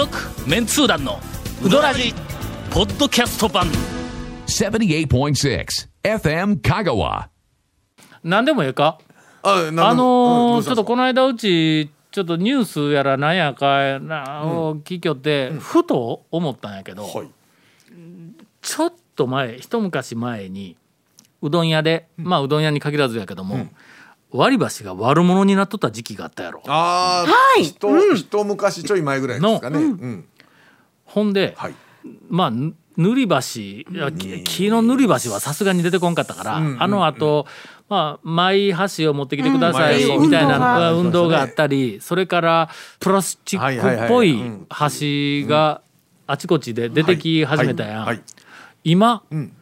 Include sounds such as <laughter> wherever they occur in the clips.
続メンツー団のウドラジポッドキャスト版。78.6 FM Kagawa. 何でもええか？ああのーうんちょっとこの間うちちょっとニュースやらなんやかなを聞きよって、ふと思ったんやけど、はい。ちょっと前一昔前にうどん屋で、まあうどん屋に限らずやけども、割り箸が悪者になっとった時期があったやろ。ああ、ひと一昔ちょい前ぐらいですかね。うん。ほんで、はい。まあぬ塗り箸いやき木の塗り箸はさすがに出てこんかったから、あのあと、まあ、マイ箸を持ってきてくださいうん。みたいな運動があったりそれからプラスチックっぽはい箸があちこちで出てき始めたやん、はい。今、ん。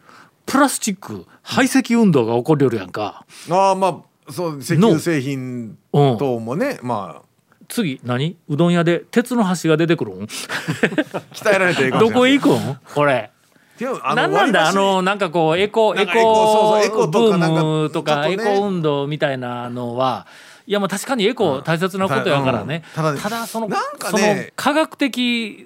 プラスチック排斥運動が起こりよるやんか。ああ、まあ、そう、石油製品うん等もね、ま次何？うどん屋で鉄の箸が出てくるん？あ、<laughs> 鍛えられていいかもしどこへ行くん？これ。でもあなんだ？あのなんかこうエコエコブームとかエコ運動みたいなのはいやまあ確かにエコ大切なことやからね、ただうん。ただねそのなんかそのね科学的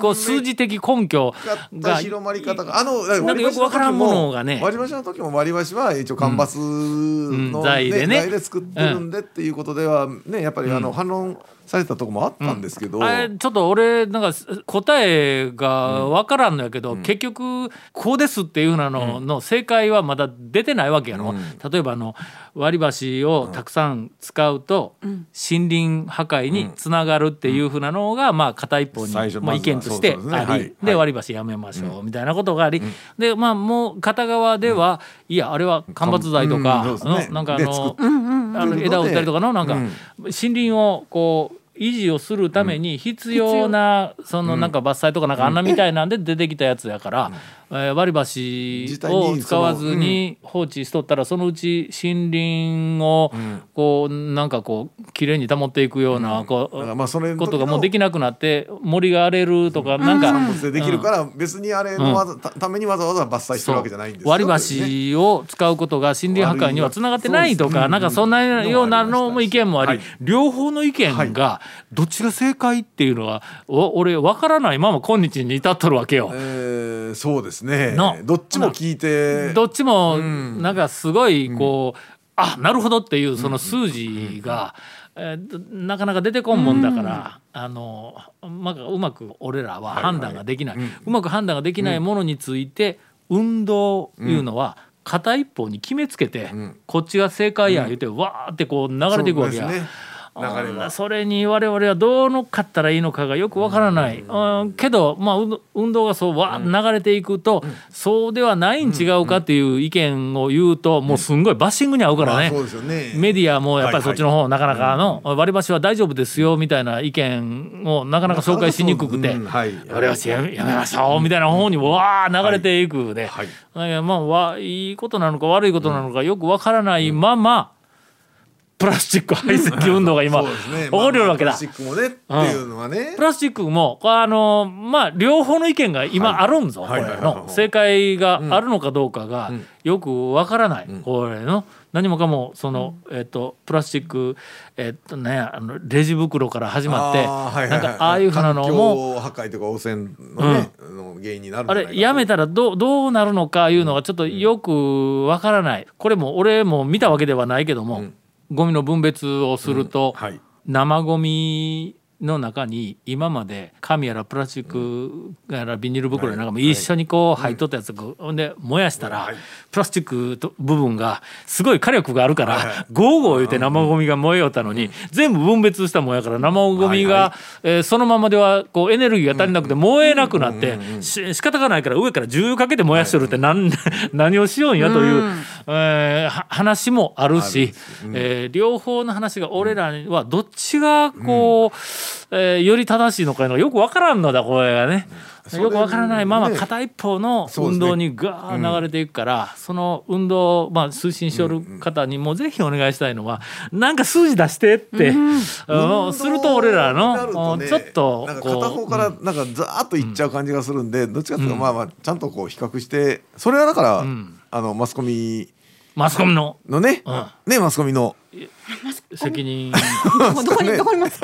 こう数字的根拠が広まり方があのなんかよくわからんものがね。割り箸の時も割り箸は一応間伐うんの、材でね。材で作ってるんでっていうことではねやっぱりあの反論されたとこもあったんですけど、あれちょっと俺なんか答えが分からんのやけど、結局こうですっていうふうなのの正解はまだ出てないわけやろ、例えばあの割り箸をたくさん使うと森林破壊につながるっていうふうなのがまあ片一方に、まあ、意見としてあり、はい。で割り箸やめましょうみたいなことがあり、でまあもう片側では、いやあれは間伐材とかなんかあでのあの枝を売ったりとかのなんか、うん。森林をこう維持をするために必要なそのなんか伐採とかなんかあんなみたいなんで出てきたやつやから、えー割り箸をに使わずに放置しとったらそのうち森林をこうなんかこうきれいに保っていくようなこだからまあそことがもうできなくなって森が荒れるとかなんか。でできるから別にあれのわざ、たためにわざわざ伐採してるわけじゃないんですよ。割りね箸を使うことが森林破壊にはつながってないとか、なんかそんなようなのも意見もあり、はい両方の意見がどっちが正解っていうのは、お俺分からないまま今日に至っとるわけよ。えーそうですね。のどっちも聞いて。どっちもなんかすごいこう、あなるほどっていうその数字が、えなかなか出てこんもんだから、あのまあ、うまく俺らは判断ができない、うまく判断ができないものについて、運動いうのは片一方に決めつけて、こっちが正解や言うて、わーってこう流れていくわけや。そうですね流れはそれに我々はどう乗っかったらいいのかがよくわからない、うん。けど、まあ、運動がそうわ流れていくと、そうではないん違うかっていう意見を言うと、もうすんごいバッシングに合うからね。メディアもやっぱりそっちの方、はなかなかの、割り箸は大丈夫ですよみたいな意見をなかなか紹介しにくくて、割り箸やめましょうみたいな方にわー流れていくで、はい。まあわいいことなのか悪いことなのかよくわからないまま、プラスチック排斥運動が今、起こりよるわけだ。まあプラスチックもねっていうのはね。プラスチックもあのまあ両方の意見が今あるんぞ、はい。これの。正解があるのかどうかがよくわからない、これの。何もかもその、えっとプラスチックえっとねあのレジ袋から始まってはいなんかああいうふうなのも破壊とか汚染のね、の原因になるあれやめたらどうどうなるのかいうのがちょっとよくわからない。これも俺も見たわけではないけども、ゴミの分別をすると、はい。生ゴミの中に今まで紙やらプラスチックやらビニール袋やなんかも一緒にこう入っとったやつがほんで燃やしたらはい。プラスチックと部分がすごい火力があるからゴーゴー言うて生ゴミが燃えよったのに全部分別したもんやから生ゴミがえーそのままではこうエネルギーが足りなくて燃えなくなってし仕方がないから上から重油かけて燃やしとるって何 <laughs> 何をしようんやというえ話もあるしえー両方の話が俺らはどっちがこうえーより正しいのかのがよくわからんのだこれがね。よくわからないままね片一方の運動にガー流れていくからその運動をまあ推進しよる方にもぜひお願いしたいのはなんか数字出してってあのすると俺らのねちょっとなんか片方こからなんかザーッといっちゃう感じがするんで、どっちかっていうとまあまあちゃんとこう比較してそれはだから、あのマスコミマスコミの。のね、うん。ねマスコミの責任。どこにどこにます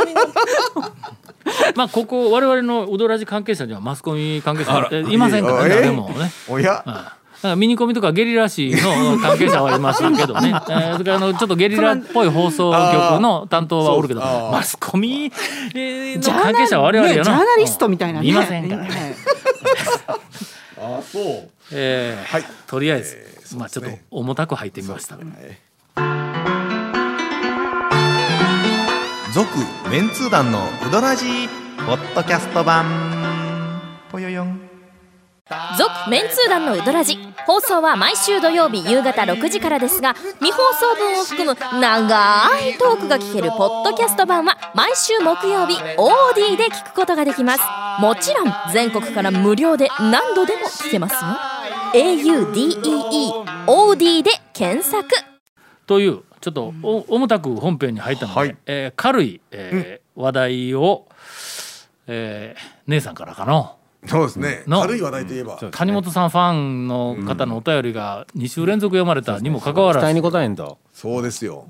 まあここ我々のウドラジ関係者にはマスコミ関係者いませんからねえ誰もね。おや、うんなんかミニコミとかゲリラ誌の関係者はいますけどね、<laughs> えーそれからあのちょっとゲリラっぽい放送局の担当はおるけどマスコミの関係者は我々やな、ねジャーナリストみたいなね。いませんから。ね、ねあそう。えーはい。とりあえず、えーそうまあちょっと重たく入ってみました、続メンツー団のウドラジーポッドキャスト版。ぽよよん。続メンツー団のウドラジ放送は毎週土曜日夕方6時からですが未放送分を含む長いトークが聞けるポッドキャスト版は毎週木曜日 OD で聞くことができます。もちろん全国から無料で何度でも聞けますよ。AUDEEOD で検索。というちょっとお重たく本編に入ったので、はい。えー軽い、えー話題を、えー姉さんからかの。そうですね。の。軽い話題といえば。谷本さんファンの方のお便りが2週連続読まれたにもかかわらず、に答えんとそうですよ。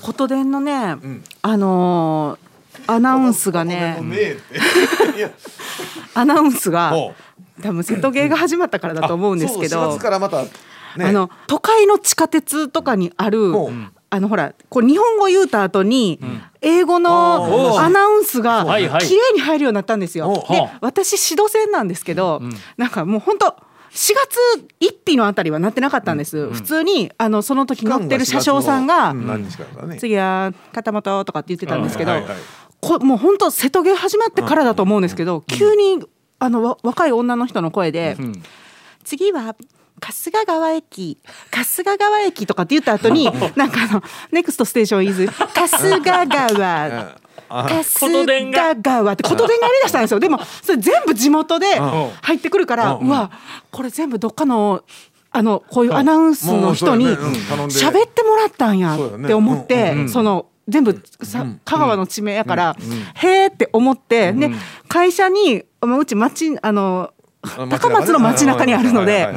琴電のね、あのーアナウンスがね <laughs> <laughs> アナウンスがも多分瀬戸芸が始まったからだと思うんですけそう4ど月からまたね。あの都会の地下鉄とかにある、あのほらこう日本語言うた後に、英語のアナウンスが綺麗に入るようになったんですよ。で私指導線なんですけど、なんかもう本当4月1日のあたりはなってなかったんです、普通にあのその時乗ってる車掌さんがうんね。次は片本とかって言ってたんですけど、はいはいはい。こもう本当瀬戸芸始まってからだと思うんですけど、急にあのわ若い女の人の声で、次は春日川駅春日川駅とかって言った後に <laughs> なんかあのネクストステーションイズ春日川。<laughs> 春日川って琴電がやりだしたんですよ。でもそれ全部地元で入ってくるからうわこれ全部どっかのあのこういうアナウンスの人に喋ってもらったんやって思ってその全部さ香川の地名やからへーって思ってで会社にまあうち町あの高松の街中にあるので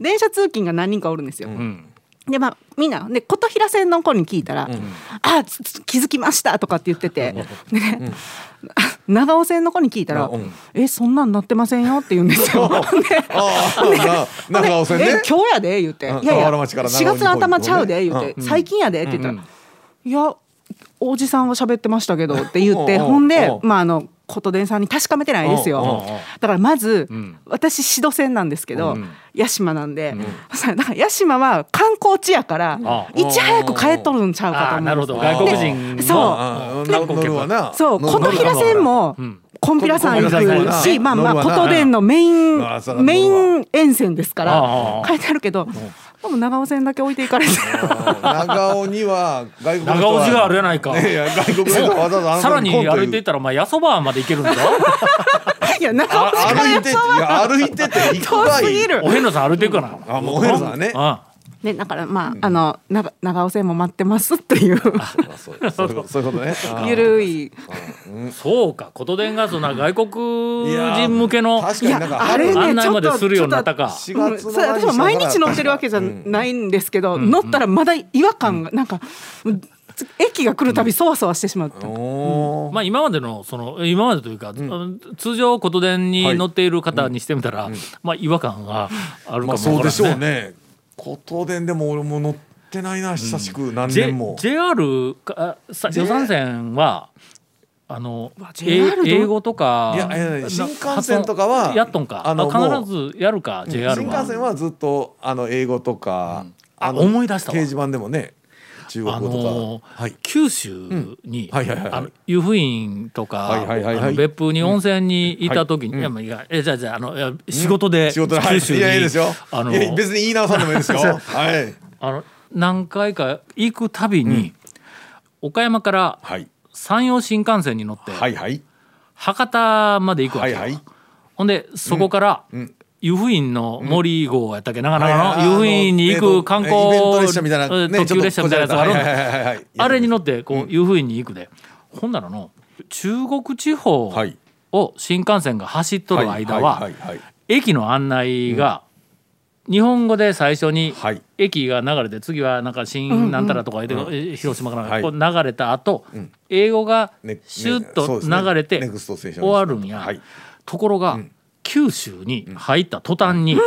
電車通勤が何人かおるんですよ。んでまあみんなで琴平線の子に聞いたら「あつつ気づきました」とかって言ってて、でね長尾線の子に聞いたらあうん「えそんなんなってませんよ」って言うんですよ。長尾線えね今日やで言って「うんいやいや河原町から長尾4に月の頭ちゃうで」言って「うん最近やで」って言ったら「いやおじさんは喋ってましたけど」って言ってうんうんほんでうんまああの琴電さんに確かめてないですよ。うんうんうん。だからまずん。私シド線なんですけど屋島なんで。そしたらだから屋島は観光地やからあいち早く帰っとるんちゃうかと思うなるほど。外国人でそう。観光そう、乗るこの平線もん、コンピラさん行くし、まあまあ、琴電のメインメイン沿線ですかあらあ、書いてあるけど、でも長尾線だけ置いていかれて。長尾には外国長は。尾寺があるやないか。いや外国のわざわざさらに歩いていったらお前八そばまで行けるんだ。ぞいや、長尾あ歩いてていや歩いてて行く遠かいすぎる。お。遍路さん歩いていくかな。あもうお遍路さんね。あね、だから、まあ、あの、長長尾線も待ってますっていう。そうそういうこと <laughs> そういうことね。ゆるい。そうか琴電がそんな外国人向けの確かになんかあれね、案内までちょっと、するようになったか。4うん月のそれ私も毎日乗ってるわけじゃないんですけど、乗ったらまだ違和感が、なんか。駅が来るたび、そわそわしてしまって。おー。まあ今までのその今までというか、あの通常琴電に乗っている方にしてみたら、まあ違和感があるかもまあわからんそうでしょうね琴電でも俺も乗ってないな久しく何 J 年も。JR かさ予算線はあのわえ JR どう？英語とかいやいやいやな新幹線とかはやっとんか。ああの必ずやるか JR は。新幹線はずっとあの英語とか、あの思い出したわ。掲示板でもね中国とか、のーはい。九州に、湯布院とか、はいはいはいはい。別府に温泉にいた時に、うん。いやまあいやえじゃあじゃああのいや仕事で仕事で、はい、九州に、いやいいですよ。あのいや別に言い直さんでもいいですよ。<laughs> はい。あの何回か行くたびに、岡山からはい。山陽新幹線に乗って、はいはい。博多まで行くわけよ、はいはい。ほんでそこから、うん湯布院の森号やったっけ、長野の湯布院に行く観光、えー列車みたいなえーね特急列車みたいなやつがあるんあれに乗ってこう湯布院に行くで、ほんならの中国地方はいを新幹線が走っとる間は駅の案内が日本語で最初にはい。駅が流れて次はなんか新なんたらとか言って、え広島からはい。こう流れた後、英語がねシュッと流れて終わるんや、はい。ところが、九州に入った途端に、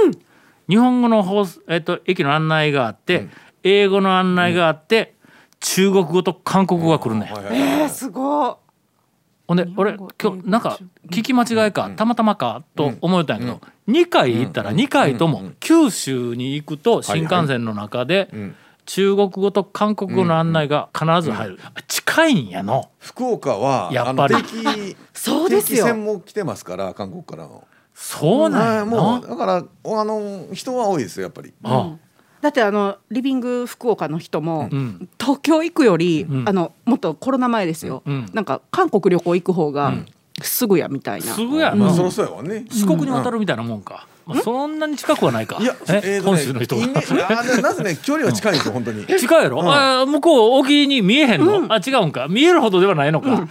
日本語のえっと、駅の案内があって、英語の案内があって、中国語と韓国語が来るね、はいはいえー、すごほんで俺今日なんか聞き間違いかたまたまかと思ったんやけど、2回行ったら2回とも九州に行くと新幹線の中でん。中国語と韓国語の案内が必ず入る、近いんやの。福岡はやっぱり。そうですよ。定期船も来てますから韓国からのそうなんもうのだからあの人は多いですよやっぱり。あ。だってあのリビング福岡の人も、ん。東京行くより、ん。あのもっとコロナ前ですよ、うん。なんか韓国旅行行く方がすぐやみたいな、すぐやな、まあそろそろやわね。四国に渡るみたいなもんか、まあ、そんなに近くはないか。いや本州の人が。なぜね距離は近いんですよ <laughs> 本当に。近いやろ、あ向こう沖に見えへんの、あ違うんか。見えるほどではないのか、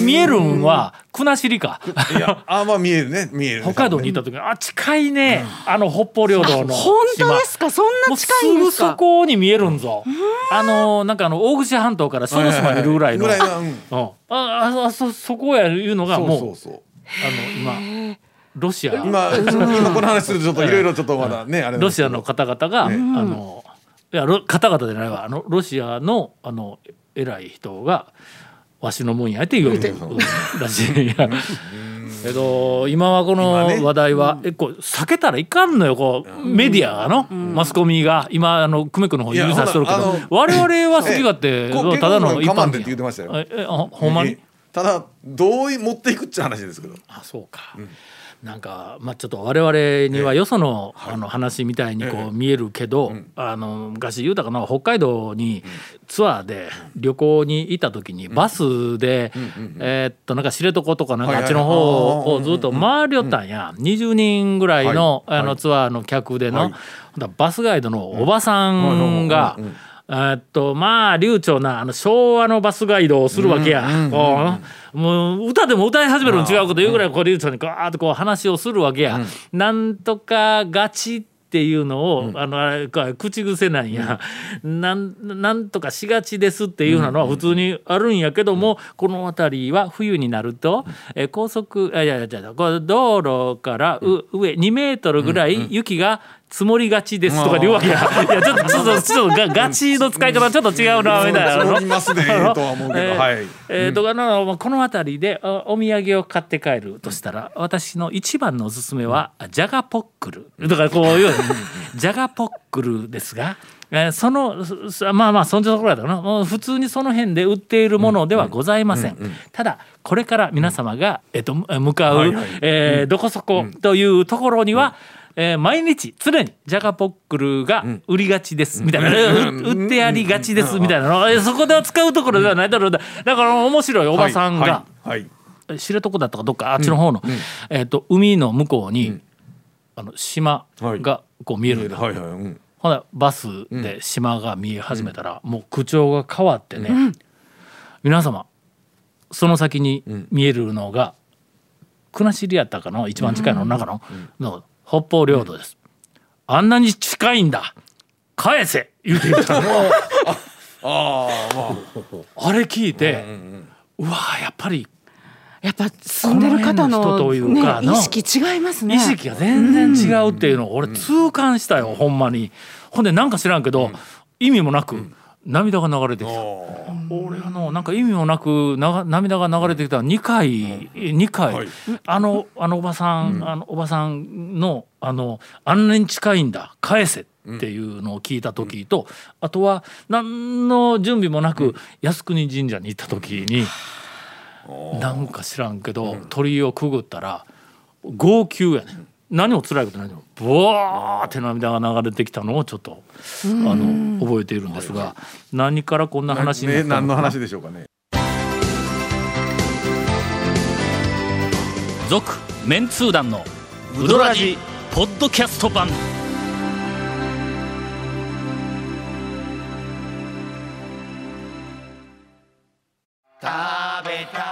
見えるんは国後か。いやあまあ見えるね。見えるね北海道にいた時にあ近いね、あの北方領土の本当ですか？そんな近いんもうすぐそですかこに見えるんぞ。あのなんかあの大口半島から小豆島見るぐらいの、ぐらいはうん。うんあああそそこやいうのがもうあの今ロシア。今今この話するとちょっといろいろちょっとまだねロシアの方々が、あのいやロ方々じゃないわ。あのロシアのあの偉い人がわしのもんやって言う。らしいん。や。けど今はこの話題は、えこう避けたらいかんのよこう、メディアがの、マスコミが。今あの久米区の方指さしとるけど。我々は好き勝手ただの一般結構我慢でって言ってましたよ。えほんまに？えただどう持っていくっちゃ話ですけど。あそうか、なんかまあちょっと我々にはよその,、あの話みたいにこう見えるけど、あの昔言うたかな北海道にツアーで旅行に行った時にバスで、えーっとなんか知床とかなんかあっちの方をずっと回りよったんや、20人ぐらいの,、あのツアーの客での、バスガイドのおばさんが。えーっとまあ流暢なあの昭和のバスガイドをするわけや。もう歌でも歌い始めるの違うこと言うぐらいこう流暢にガーッとこう話をするわけや。なんとかガチっていうのを、あのあれか口癖なんや、なんなんとかしがちですっていうのは普通にあるんやけども、この辺りは冬になると、え高速あいやいやいや道路からう、上2メートルぐらい雪が積もりがちですとか言うわけや。いやちょっとちょっとちょっとガガチの使い方ちょっと違うなみたいな。の。そう言いますねとは思うけど。えーはい。えーとかのまあこの辺りでおお土産を買って帰るとしたら私の一番のおすすめはジャガポックル。だからこういうジャガポックルですが。えーそのすまあまあそんなところだな。もう普通にその辺で売っているものではございません、ただこれから皆様が、えっと向かう、えーどこそこというところには、えー毎日常にジャガポックルが売りがちです、みたいな、えー <laughs> 売ってやりがちです、みたいな。の、えーそこでは使うところではないだろうだだから面白いおばさんが、はい。はい。知床だったかどっかあっちの方の、えー、と海の向こうに、あの島がこう見えるはいはい。うん。ほなバスで島が見え始めたら、もう口調が変わってね、皆様その先に見えるのが国後やったかの一番近いの中の,、の北方領土です、あんなに近いんだ。返せ言うて言ったの。<laughs> ああまあ。あれ聞いて、うわやっぱりやっぱ住んでる方この人というかね、の意識違いますね。意識が全然違うっていうのを俺痛感したよ、ほんまに。ほんでなんか知らんけど、意味もなく涙が流れてきた、俺あのなんか意味もなくなが涙が流れてきた。2回2回、はい。あのあのおばさん、あのおばさんのあのあんなに近いんだ返せっていうのを聞いた時と、あとは何の準備もなく靖国神社に行った時に、なんか知らんけど、鳥居をくぐったら号泣やねん何も辛いことないのブワーって涙が流れてきたのをちょっとあの覚えているんですが何からこんな話になねったのか。な何の話でしょうかね。続メンツー団のウドラジポッドキャスト版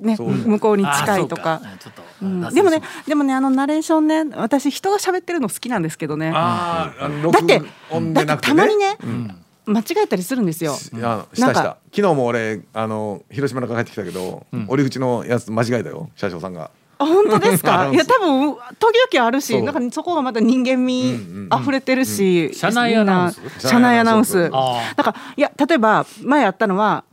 ね向こうに近いとか。でもねでもねあのナレーションね私人が喋ってるの好きなんですけどね。あーあのだってだってたまにね間違えたりするんですよ。なんか。昨日も俺あの広島から帰ってきたけど、折り口のやつ間違えたよ車掌さんが。あ本当ですか？<laughs> いや多分時々あるしなんかそこがまた人間味溢れてるし、車内アナウンス？みんな車内アナウンス。だからいや例えば前あったのはん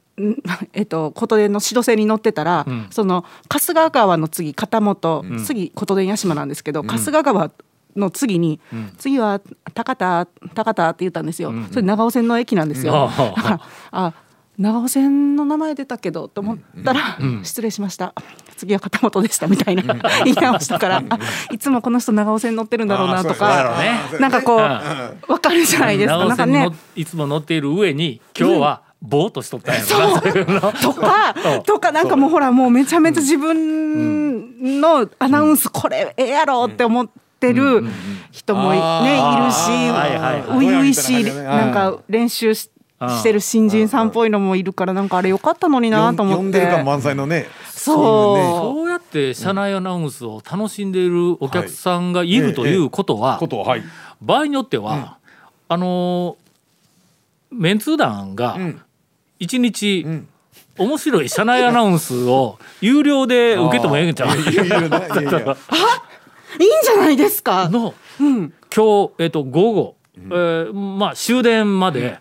えっと琴電の指導線に乗ってたら、ん。その春日川の次片本、次琴電屋島なんですけど、春日川の次に、次は高田高田って言ったんですよ、それ長尾線の駅なんですよ、だからあ長尾線の名前出たけどと思ったら、失礼しました。次は片本でしたみたいな言い直したからあいつもこの人長尾線乗ってるんだろうなとかね。なんかこう、うん。わかるじゃないですか。なんかね。長尾線の <laughs> いつも乗っている上に今日はぼーっとしとったんやろなとかとかなんかもうほらもうめちゃめちゃ自分のアナウンスこれええやろって思ってる人もいねいるしはいはいはい。初々しいなん。か練習ししてる新人さんっぽいのもいるからなんかあれよかったのになと思って。呼んでる感満載のね。そう。そうやって車内アナウンスを楽しんでいるお客さんがいるということは、場合によっては、あのーメンツー団がん一日ん。面白い車内アナウンスを有料で受けてもええんちゃう？いや <laughs> いんじゃないですか？のうん。今日、えっと午後、えーまあ終電まで、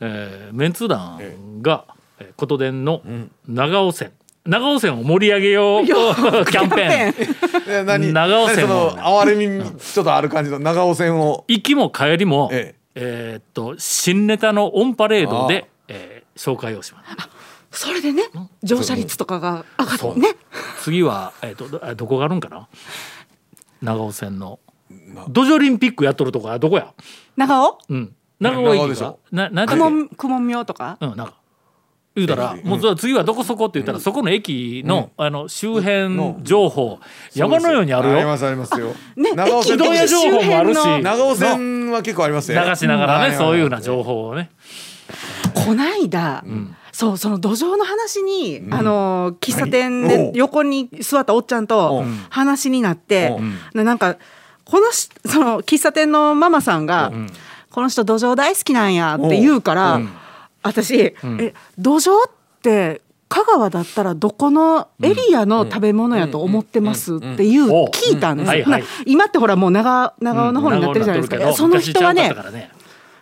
えーメンツー団が、えー琴電の長尾線。長尾線を盛り上げよう <laughs> キャンペーン。長尾線も何その哀れみちょっとある感じの長尾線を。行きも帰りも、ええ。ーっと新ネタのオンパレードで、えー紹介をします。それでね乗車率とかが上がってね。次は、えーっとどどこがあるんかな？長尾線の。ドジョリンピックやっとるとこはどこや？長尾？うん。長尾駅が。長尾でしょ。ななんだっけ？くもんくもん廟とか？うんなんか。言うたら、もうじゃあ次はどこそこって言ったら、そこの駅の,、あの周辺情報、山のようにあるよ。ありますありますよ。ね長尾線移動や情報もあるし周辺の。長尾線は結構ありますよ。流しながらね、んそういうような情報をねこないだ、そうその土壌の話に、あの喫茶店で横に座ったおっちゃんとう。ん話になってう。ん、でなんかこのしその喫茶店のママさんが、この人土壌大好きなんやって言うから、私、え土壌って香川だったらどこのエリアの食べ物やと思ってます？っていうう。ん。聞いたんです今ってほらもう長長尾の方になってるじゃないですか。その人はね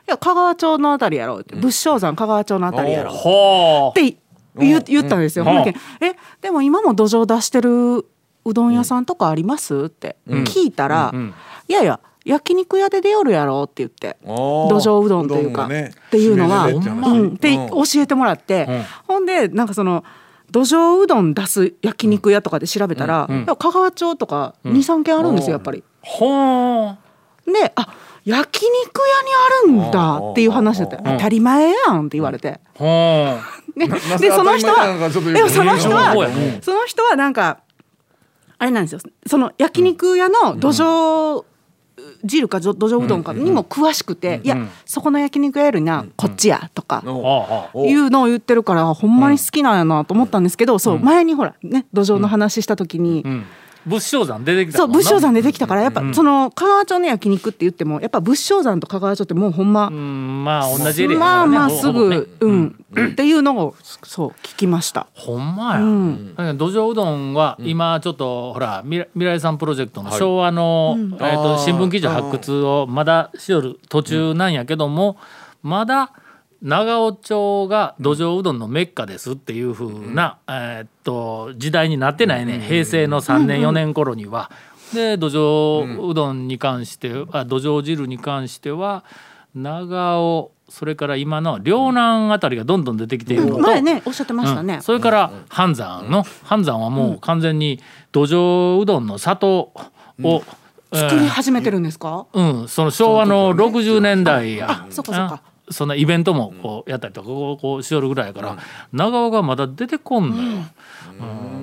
や香川町のあたりやろうって、仏生山香川町のあたりやろう。って言言ったんですよ。うん。ほんでえでも今も土壌出してるうどん屋さんとかあります？って聞いたら、いやいや焼肉屋で出よるやろって言って土土壌うどんというか、っていうのは、うん、って教えてもらって、ほんでなんかその土壌うどん出す焼肉屋とかで調べたら、香川町とか23軒あるんですよやっぱり。ほうであ焼肉屋にあるんだっていう話だった。よ当たり前やんって言われて。<laughs> でその人はでもその人はねその人はなんかあれなんですよ。その焼肉屋の土壌汁か土壌うどんかにも詳しくて、いやそこの焼肉屋よりなこっちやとか。いうのを言ってるからほんまに好きなんやなと思ったんですけど、そう前にほらね土壌の話した時に、うん仏生山出てきたそう仏生山出てきたからやっぱ、その香川町の焼肉って言ってもやっぱ仏生山と香川町ってもうほんま、うんまあ同じエリアまあまあすぐ、うん、っていうのをそう聞きました。ほんまや、ん。だけど土壌うどんは今ちょっとほら未来未来さんプロジェクトの昭和の、えー、と新聞記事発掘をまだしよる途中なんやけども、まだ長尾町が土壌うどんのメッカですっていう風な、えーっと時代になってないね、平成の3年4年頃には。で土壌うどんに関してあ土壌汁に関しては長尾それから今の両南あたりがどんどん出てきているのと、前ねおっしゃってましたね、うん。それから半山の半山はもう完全に土壌うどんの里を、えー作り始めてるんですか、うん、その昭和の60年代や。あそっかそっか。あそんなイベントもこうやったりとかこうこうしよるぐらいやから、長尾がまだ出てこんのよ。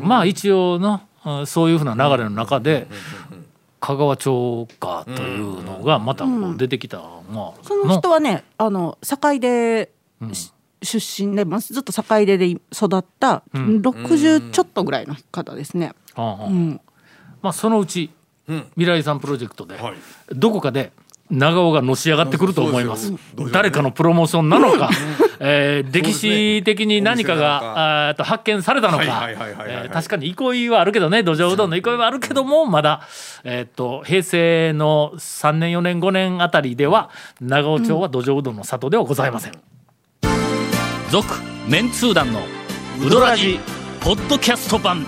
うん。まあ一応のうんそういうふうな流れの中で香川町かというのがまたこう出てきたのが、その人はねあの堺で、し出身でまあずっと堺でで育った60ちょっとぐらいの方ですね。うん。まあそのうち、未来遺産プロジェクトで、どこかで長尾がのし上がってくると思います。誰かのプロモーションなのか、えー歴史的に何かがあーと発見されたのか。確かに憩いはあるけどね土壌うどんの憩いはあるけどもまだ、えー、と平成の3年4年5年あたりでは長尾町は土壌うどんの里ではございません。続メンツー団のウドラジポッドキャスト版